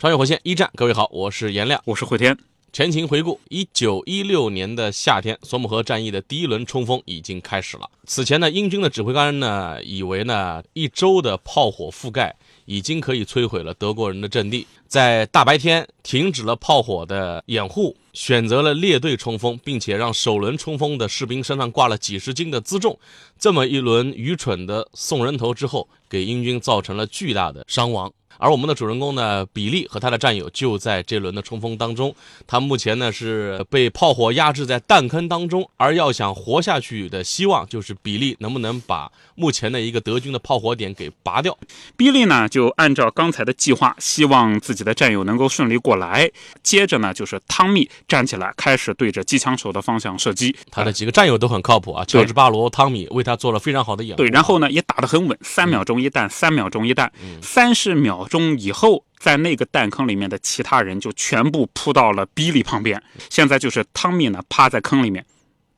穿越火线一战，各位好，我是颜亮。我是慧天。前情回顾，一九一六年的夏天，索姆河战役的第一轮冲锋已经开始了。此前呢，英军的指挥官呢，以为呢，一周的炮火覆盖已经可以摧毁了德国人的阵地，在大白天停止了炮火的掩护，选择了列队冲锋，并且让首轮冲锋的士兵身上挂了几十斤的辎重。这么一轮愚蠢的送人头之后，给英军造成了巨大的伤亡。而我们的主人公呢，比利和他的战友就在这轮的冲锋当中，他目前呢是被炮火压制在弹坑当中，而要想活下去的希望就是比利能不能把目前的一个德军的炮火点给拔掉。比利呢就按照刚才的计划，希望自己的战友能够顺利过来。接着呢就是汤米站起来，开始对着机枪手的方向射击。他的几个战友都很靠谱啊，乔治巴罗、汤米为他做了非常好的掩护。对，然后呢也打得很稳，三秒钟一弹，三秒钟一弹，三十秒。钟以后，在那个弹坑里面的其他人就全部扑到了比利旁边。现在就是汤米呢趴在坑里面，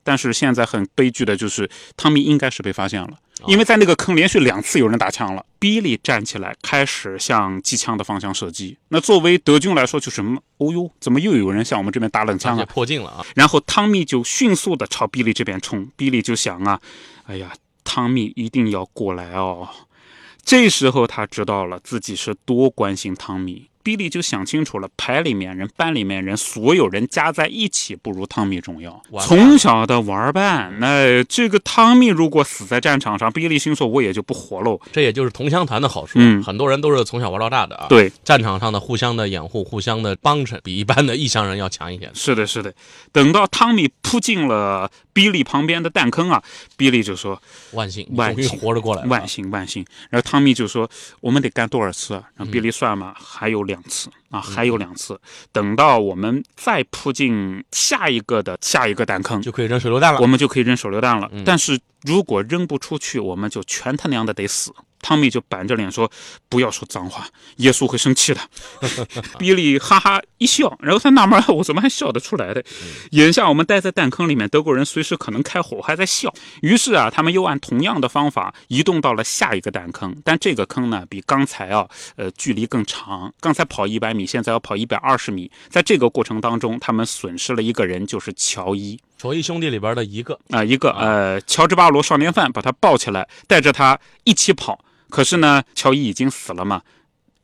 但是现在很悲剧的就是汤米应该是被发现了，因为在那个坑连续两次有人打枪了。比利站起来开始向机枪的方向射击。那作为德军来说，就是哦呦，怎么又有人向我们这边打冷枪啊？破镜了啊！然后汤米就迅速的朝比利这边冲。比利就想啊，哎呀，汤米一定要过来哦。这时候他知道了自己是多关心汤米。比利就想清楚了，排里面人、班里面人，所有人加在一起不如汤米重要。从小的玩伴，那这个汤米如果死在战场上，比利心说：“我也就不活喽。”这也就是同乡团的好处。嗯，很多人都是从小玩到大的啊。对，战场上的互相的掩护、互相的帮衬，比一般的异乡人要强一些。是的，是的。等到汤米扑进了比利旁边的弹坑啊，比利就说：“万幸，万幸，活着过来，万幸，万幸。”然后汤米就说：“我们得干多少次？”让比利算嘛，还有两。两次啊，还有两次。等到我们再扑进下一个的下一个弹坑，就可以扔手榴弹了。我们就可以扔手榴弹了。但是如果扔不出去，我们就全他娘的得死。汤米就板着脸说：“不要说脏话，耶稣会生气的。”比利哈哈一笑，然后他纳闷：“我怎么还笑得出来的？”眼下我们待在弹坑里面，德国人随时可能开火，还在笑。于是啊，他们又按同样的方法移动到了下一个弹坑，但这个坑呢，比刚才啊，呃，距离更长。刚才跑一百米，现在要跑一百二十米。在这个过程当中，他们损失了一个人，就是乔伊。乔伊兄弟里边的一个啊，一个呃，乔治巴罗少年犯把他抱起来，带着他一起跑。可是呢，乔伊已经死了嘛，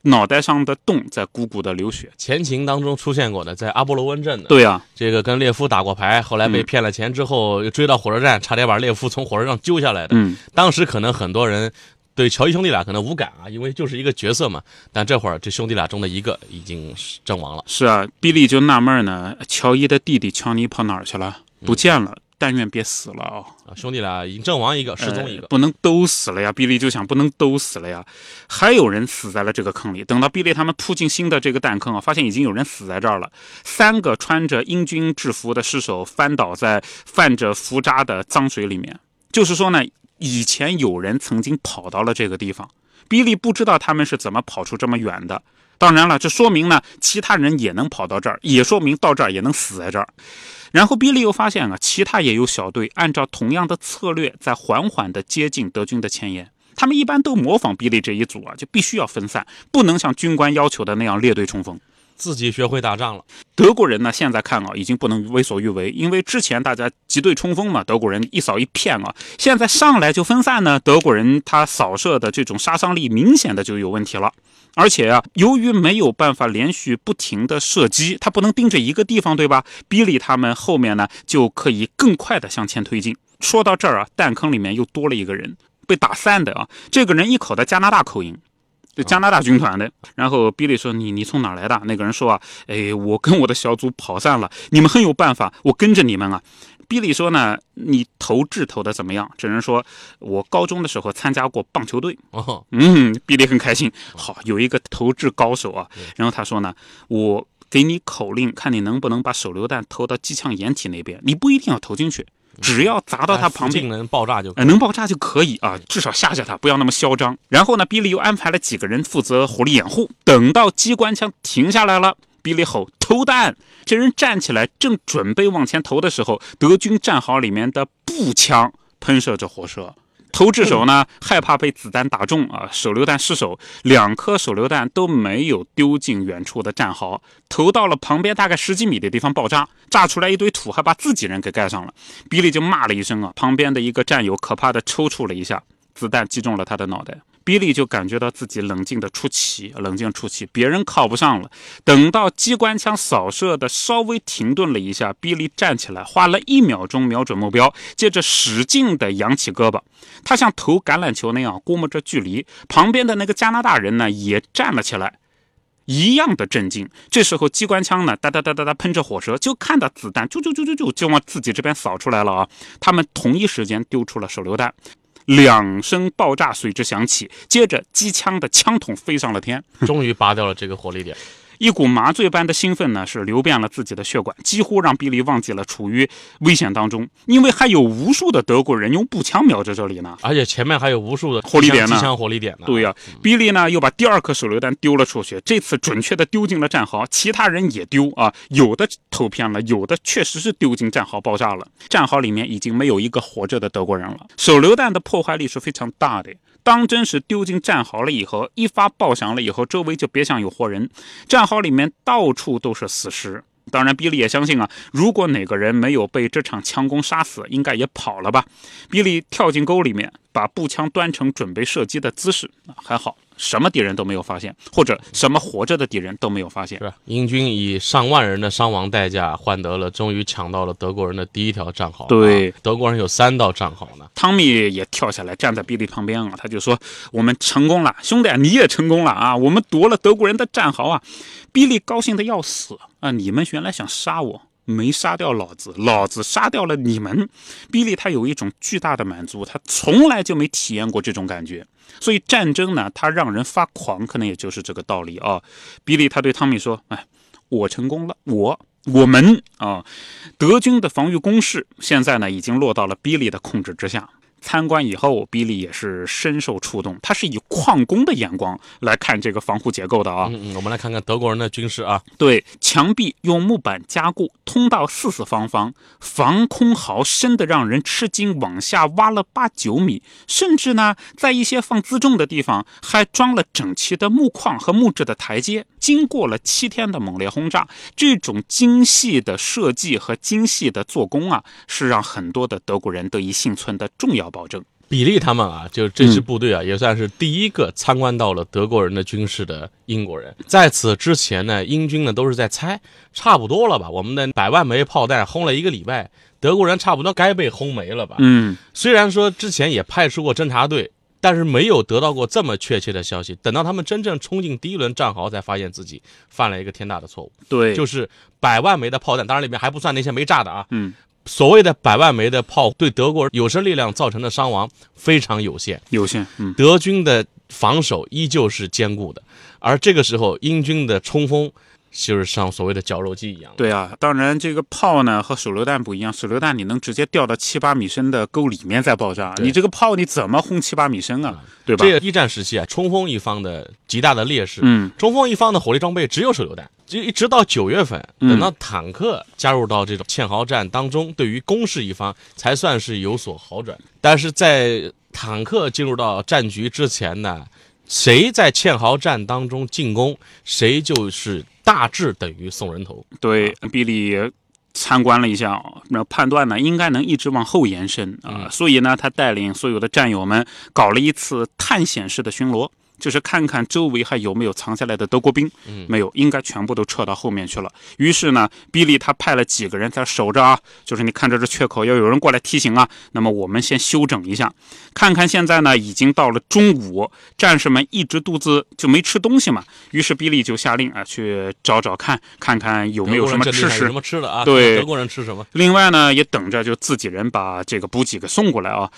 脑袋上的洞在鼓鼓的流血。前情当中出现过的，在阿波罗温镇的。对呀，这个跟列夫打过牌，后来被骗了钱之后，又追到火车站，差点把列夫从火车上揪下来的。嗯，当时可能很多人对乔伊兄弟俩可能无感啊，因为就是一个角色嘛。但这会儿这兄弟俩中的一个已经阵亡了。是啊，比利就纳闷呢，乔伊的弟弟乔尼跑哪儿去了？不见了。但愿别死了啊！兄弟俩已经阵亡一个，失踪一个，不能都死了呀！比利就想，不能都死了呀，还有人死在了这个坑里。等到比利他们扑进新的这个弹坑啊，发现已经有人死在这儿了。三个穿着英军制服的尸首翻倒在泛着浮渣的脏水里面，就是说呢，以前有人曾经跑到了这个地方。比利不知道他们是怎么跑出这么远的。当然了，这说明呢，其他人也能跑到这儿，也说明到这儿也能死在这儿。然后比利又发现啊，其他也有小队按照同样的策略在缓缓地接近德军的前沿。他们一般都模仿比利这一组啊，就必须要分散，不能像军官要求的那样列队冲锋。自己学会打仗了。德国人呢，现在看啊，已经不能为所欲为，因为之前大家集队冲锋嘛，德国人一扫一片啊。现在上来就分散呢，德国人他扫射的这种杀伤力明显的就有问题了。而且啊，由于没有办法连续不停的射击，他不能盯着一个地方，对吧？比利他们后面呢，就可以更快的向前推进。说到这儿啊，弹坑里面又多了一个人，被打散的啊，这个人一口的加拿大口音。加拿大军团的，然后比利说：“你你从哪来的？”那个人说：“啊，哎，我跟我的小组跑散了，你们很有办法，我跟着你们啊。”比利说呢，你投掷投的怎么样？这人说，我高中的时候参加过棒球队。哦，嗯，比利很开心，好有一个投掷高手啊。然后他说呢，我给你口令，看你能不能把手榴弹投到机枪掩体那边。你不一定要投进去，只要砸到他旁边能爆炸就可以呃，能爆炸就可以啊，至少吓吓他，不要那么嚣张。然后呢，比利又安排了几个人负责火力掩护。等到机关枪停下来了，比利吼投弹，这人站起来，正准备往前投的时候，德军战壕里面的步枪喷射着火舌。投掷手呢，害怕被子弹打中啊，手榴弹失手，两颗手榴弹都没有丢进远处的战壕，投到了旁边大概十几米的地方爆炸，炸出来一堆土，还把自己人给盖上了。比利就骂了一声啊，旁边的一个战友可怕的抽搐了一下，子弹击中了他的脑袋。比利就感觉到自己冷静的出奇，冷静出奇，别人靠不上了。等到机关枪扫射的稍微停顿了一下，比利站起来，花了一秒钟瞄准目标，接着使劲的扬起胳膊，他像投橄榄球那样估摸着距离。旁边的那个加拿大人呢，也站了起来。一样的震惊。这时候机关枪呢，哒哒哒哒哒喷着火舌，就看到子弹啾啾啾啾啾就往自己这边扫出来了啊！他们同一时间丢出了手榴弹，两声爆炸随之响起，接着机枪的枪筒飞上了天。终于拔掉了这个火力点。一股麻醉般的兴奋呢，是流遍了自己的血管，几乎让比利忘记了处于危险当中，因为还有无数的德国人用步枪瞄着这里呢。而且前面还有无数的火力点呢机枪火力点呢。对呀、比利呢又把第二颗手榴弹丢了出去，这次准确的丢进了战壕，其他人也丢啊，有的投偏了，有的确实是丢进战壕爆炸了。战壕里面已经没有一个活着的德国人了。手榴弹的破坏力是非常大的。当真是丢进战壕了以后，一发爆响了以后，周围就别想有活人，战壕里面到处都是死尸。当然，比利也相信啊，如果哪个人没有被这场强攻杀死，应该也跑了吧。比利跳进沟里面，把步枪端成准备射击的姿势，还好，什么敌人都没有发现，或者什么活着的敌人都没有发现是。吧？英军以上万人的伤亡代价换得了终于抢到了德国人的第一条战壕。对啊德国人有三道战壕呢。汤米也跳下来站在比利旁边啊，他就说：“我们成功了，兄弟，你也成功了啊！我们夺了德国人的战壕啊！”比利高兴的要死啊！你们原来想杀我，没杀掉老子，老子杀掉了你们。比利他有一种巨大的满足，他从来就没体验过这种感觉。所以战争呢，它让人发狂，可能也就是这个道理啊。比利他对汤米说：“哎，我成功了，我。”我们啊，德军的防御攻势现在呢已经落到了比利的控制之下。参观以后，比利也是深受触动，他是以矿工的眼光来看这个防护结构的啊。嗯嗯，我们来看看德国人的军事啊，对，墙壁用木板加固，通道四四方方，防空壕深的让人吃惊，往下挖了八九米，甚至呢，在一些放辎重的地方还装了整齐的木框和木质的台阶。经过了七天的猛烈轰炸，这种精细的设计和精细的做工啊，是让很多的德国人得以幸存的重要保证。比利他们啊，就这支部队啊，也算是第一个参观到了德国人的军事的英国人。在此之前呢，英军呢都是在猜，差不多了吧？我们的百万枚炮弹轰了一个礼拜，德国人差不多该被轰没了吧？嗯，虽然说之前也派出过侦察队，但是没有得到过这么确切的消息。等到他们真正冲进第一轮战壕，才发现自己犯了一个天大的错误，对，就是百万枚的炮弹，当然里面还不算那些没炸的啊。嗯，所谓的百万枚的炮对德国有生力量造成的伤亡非常有限，有限。嗯，德军的防守依旧是坚固的，而这个时候英军的冲锋就是像所谓的绞肉机一样。对啊，当然这个炮呢和手榴弹不一样，手榴弹你能直接掉到七八米深的沟里面再爆炸，你这个炮你怎么轰七八米深啊？对吧？这个一战时期啊，冲锋一方的极大的劣势，嗯，冲锋一方的火力装备只有手榴弹，就一直到九月份，嗯等到坦克加入到这种堑壕战当中，对于攻势一方才算是有所好转。但是在坦克进入到战局之前呢，谁在堑壕战当中进攻，谁就是大致等于送人头。对，比利参观了一下，那判断呢应该能一直往后延伸啊、嗯所以呢，他带领所有的战友们搞了一次探险式的巡逻。就是看看周围还有没有藏下来的德国兵。嗯没有，应该全部都撤到后面去了。于是呢，比利他派了几个人在守着啊，就是你看着这缺口，要有人过来提醒啊。那么我们先休整一下，看看现在呢已经到了中午，战士们一直肚子就没吃东西嘛。于是比利就下令啊，去找找看，看看有没有什么吃食阵地上有什。么吃的啊？对德国人吃什么？另外呢，也等着就自己人把这个补给给送过来啊，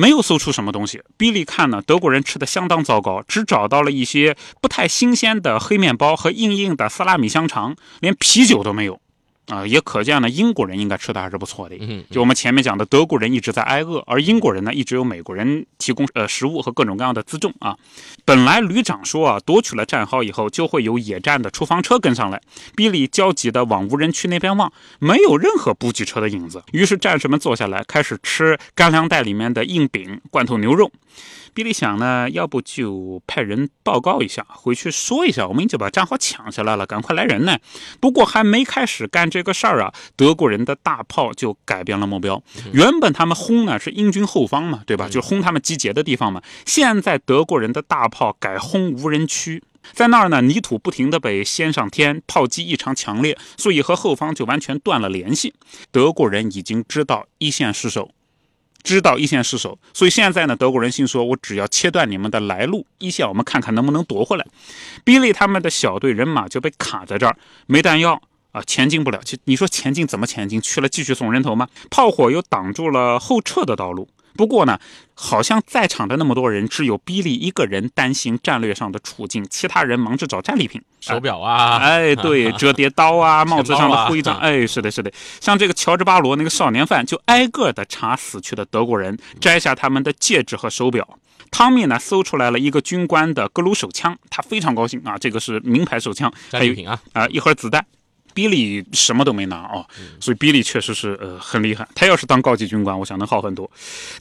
没有搜出什么东西。比利看呢，德国人吃的相当糟糕，只找到了一些不太新鲜的黑面包和硬硬的萨拉米香肠，连啤酒都没有。啊，也可见呢，英国人应该吃的还是不错的。嗯，就我们前面讲的，德国人一直在挨饿，而英国人呢，一直有美国人提供呃食物和各种各样的辎重啊。本来旅长说啊，夺取了战壕以后，就会有野战的厨房车跟上来。比利焦急的往无人区那边望，没有任何补给车的影子。于是战士们坐下来，开始吃干粮袋里面的硬饼、罐头牛肉。比利想呢，要不就派人报告一下，回去说一下，我们已经把战壕抢下来了，赶快来人呢。不过还没开始干这个事儿啊，德国人的大炮就改变了目标。原本他们轰呢是英军后方嘛，对吧？就是轰他们集结的地方嘛。现在德国人的大炮改轰无人区。在那儿呢，泥土不停地被掀上天，炮击异常强烈，所以和后方就完全断了联系。德国人已经知道一线失守，知道一线失守，所以现在呢，德国人心说：我只要切断你们的来路，一线我们看看能不能夺回来。比利他们的小队人马就被卡在这儿，没弹药啊，前进不了。其你说前进怎么前进？去了继续送人头吗？炮火又挡住了后撤的道路。不过呢，好像在场的那么多人，只有比利一个人担心战略上的处境，其他人忙着找战利品。手表啊，哎，对，折叠刀啊，帽子上的徽章，啊。哎，是的，是的，像这个乔治巴罗那个少年犯，就挨个的查死去的德国人，摘下他们的戒指和手表。汤米呢，搜出来了一个军官的格鲁手枪，他非常高兴。啊，这个是名牌手枪，还有战利品啊，啊、一盒子弹。比利什么都没拿啊，所以比利确实是呃很厉害。他要是当高级军官，我想能好很多。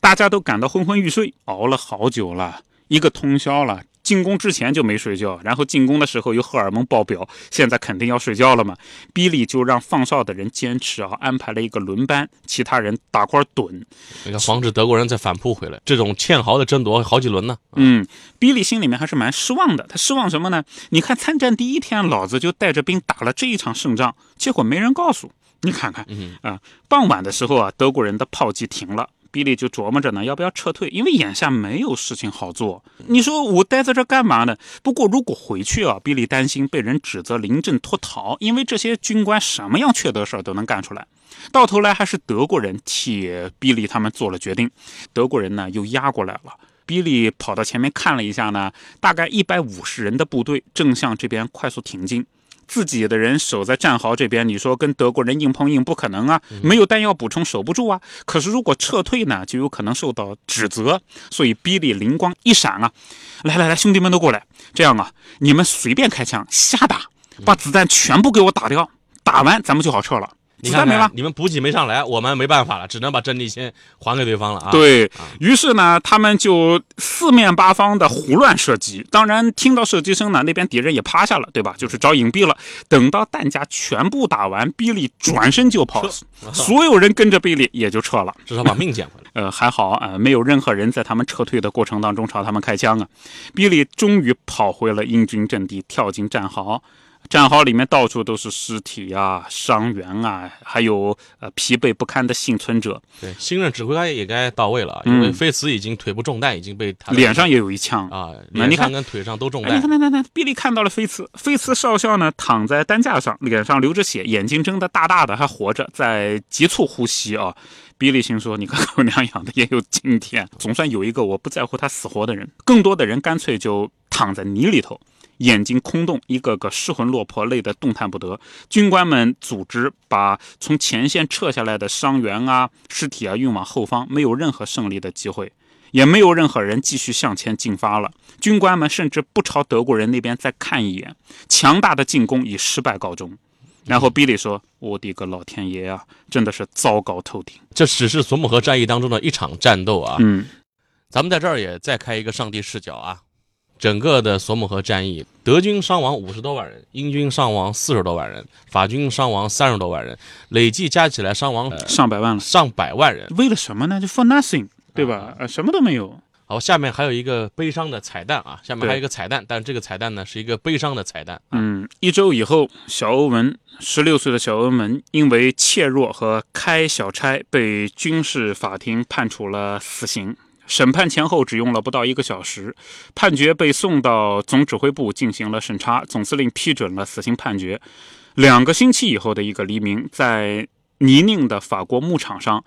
大家都感到昏昏欲睡，熬了好久了，一个通宵了。进攻之前就没睡觉，然后进攻的时候又荷尔蒙爆表，现在肯定要睡觉了嘛。比利就让放哨的人坚持啊，安排了一个轮班，其他人打块盹。那个防止德国人再反扑回来。这种堑壕的争夺好几轮呢。嗯，比利心里面还是蛮失望的。他失望什么呢？你看参战第一天，老子就带着兵打了这一场胜仗，结果没人告诉。你看看嗯啊，傍晚的时候啊，德国人的炮击停了。比利就琢磨着呢，要不要撤退？因为眼下没有事情好做。你说我待在这干嘛呢？不过如果回去啊，比利担心被人指责临阵脱逃，因为这些军官什么样缺德事儿都能干出来。到头来还是德国人替比利他们做了决定。德国人呢又压过来了。比利跑到前面看了一下呢，大概一百五十人的部队正向这边快速挺进。自己的人守在战壕这边，你说跟德国人硬碰硬不可能啊，没有弹药补充守不住啊。可是如果撤退呢，就有可能受到指责。所以比利灵光一闪啊，来来来，兄弟们都过来，这样啊，你们随便开枪瞎打，把子弹全部给我打掉，打完咱们就好撤了。你看子弹没了看，。你们补给没上来，我们没办法了，只能把阵地先还给对方了啊。，对于是呢，他们就四面八方的胡乱射击。当然，听到射击声呢，那边敌人也趴下了，对吧？就是找隐蔽了。等到弹夹全部打完，比利转身就跑，所有人跟着比利也就撤了。至少把命捡回来。呃，还好啊、呃没有任何人在他们撤退的过程当中朝他们开枪啊。比利终于跑回了英军阵地，跳进战壕。战壕里面到处都是尸体啊、伤员啊，还有呃疲惫不堪的幸存者，对，新任指挥官也该到位了，嗯因为菲茨已经腿部中弹，已经被他脸上也有一枪。啊，那你看脸上跟腿上都中哎，你弹看，。那那那，比利看到了菲茨，菲茨少校呢躺在担架上，脸上流着血，眼睛睁得大大的，还活着，在急促呼吸啊。比利心说：“你看狗娘养的也有今天，总算有一个我不在乎他死活的人。更多的人干脆就躺在泥里头，眼睛空洞，一个个失魂落魄，累得动弹不得。军官们组织把从前线撤下来的伤员啊、尸体啊运往后方，没有任何胜利的机会。”也没有任何人继续向前进发了。军官们甚至不朝德国人那边再看一眼，强大的进攻以失败告终。然后比利说：“我的个老天爷啊，真的是糟糕透顶。这只是索姆河战役当中的一场战斗啊”。嗯咱们在这儿也再开一个上帝视角啊。整个的索姆河战役，德军伤亡五十多万人，英军伤亡四十多万人，法军伤亡三十多万人，累计加起来伤亡、呃上百万了，上百万人。为了什么呢？就 for nothing，对吧？呃，什么都没有。好，下面还有一个悲伤的彩蛋啊，下面还有一个彩蛋，但这个彩蛋呢是一个悲伤的彩蛋。嗯，一周以后，小欧文，十六岁的小欧文，因为怯弱和开小差，被军事法庭判处了死刑。审判前后只用了不到一个小时，判决被送到总指挥部进行了审查，总司令批准了死刑判决。两个星期以后的一个黎明，在泥泞的法国牧场上，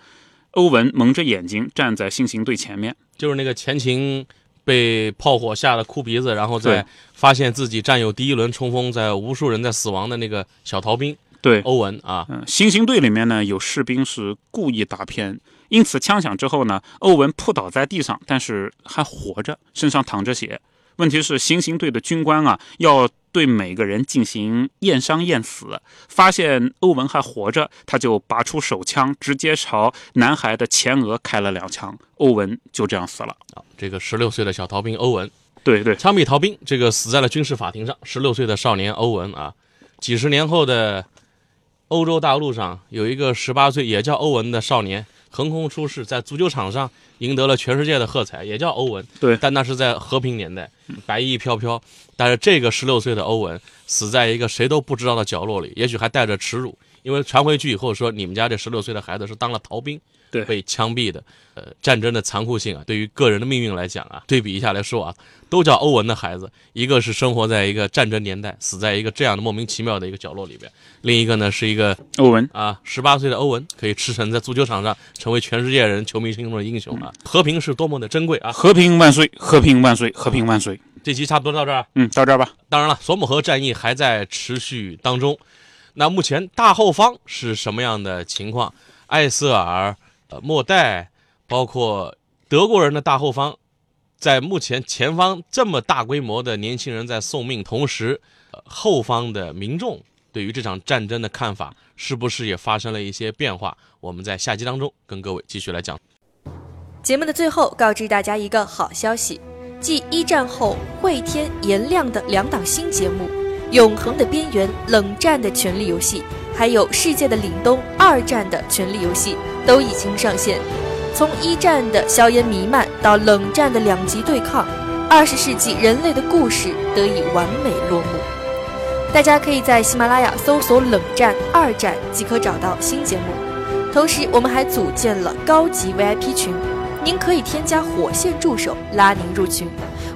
欧文蒙着眼睛站在行刑队前面，就是那个前情被炮火吓得哭鼻子，然后在发现自己战友第一轮冲锋，在无数人在死亡的那个小逃兵对，欧文啊，嗯，行刑队里面呢有士兵是故意打偏，因此枪响之后呢，欧文扑倒在地上，但是还活着，身上淌着血。问题是行刑队的军官啊，要对每个人进行验伤验死，发现欧文还活着，他就拔出手枪，直接朝男孩的前额开了两枪，欧文就这样死了。啊这个十六岁的小逃兵欧文，对对，枪毙逃兵，这个死在了军事法庭上。十六岁的少年欧文啊，几十年后的欧洲大陆上有一个十八岁也叫欧文的少年横空出世，在足球场上赢得了全世界的喝彩，也叫欧文。对但那是在和平年代，白衣飘飘。但是这个十六岁的欧文死在一个谁都不知道的角落里，也许还带着耻辱，因为传回去以后说你们家这十六岁的孩子是当了逃兵。对被枪毙的，呃，战争的残酷性啊，对于个人的命运来讲啊，对比一下来说啊，都叫欧文的孩子，一个是生活在一个战争年代，死在一个这样的莫名其妙的一个角落里边，另一个呢是一个欧文，啊十八岁的欧文，可以驰骋在足球场上，成为全世界人球迷心中的英雄啊！和平是多么的珍贵啊！和平万岁，和平万岁，和平万岁。这期差不多到这儿。嗯，到这儿吧。当然了，索姆河战役还在持续当中。那目前大后方是什么样的情况？艾瑟尔、呃莫代，包括德国人的大后方，在目前前方这么大规模的年轻人在送命，同时，呃后方的民众对于这场战争的看法是不是也发生了一些变化？我们在下集当中跟各位继续来讲。节目的最后，告知大家一个好消息：继一战后会天颜亮的两档新节目《永恒的边缘》《冷战的权力游戏》，还有《世界的凛冬》二战的权力游戏都已经上线。从一战的硝烟弥漫到冷战的两极对抗，二十世纪人类的故事得以完美落幕。大家可以在喜马拉雅搜索“冷战”“二战”即可找到新节目。同时，我们还组建了高级 VIP 群。您可以添加火线助手拉您入群，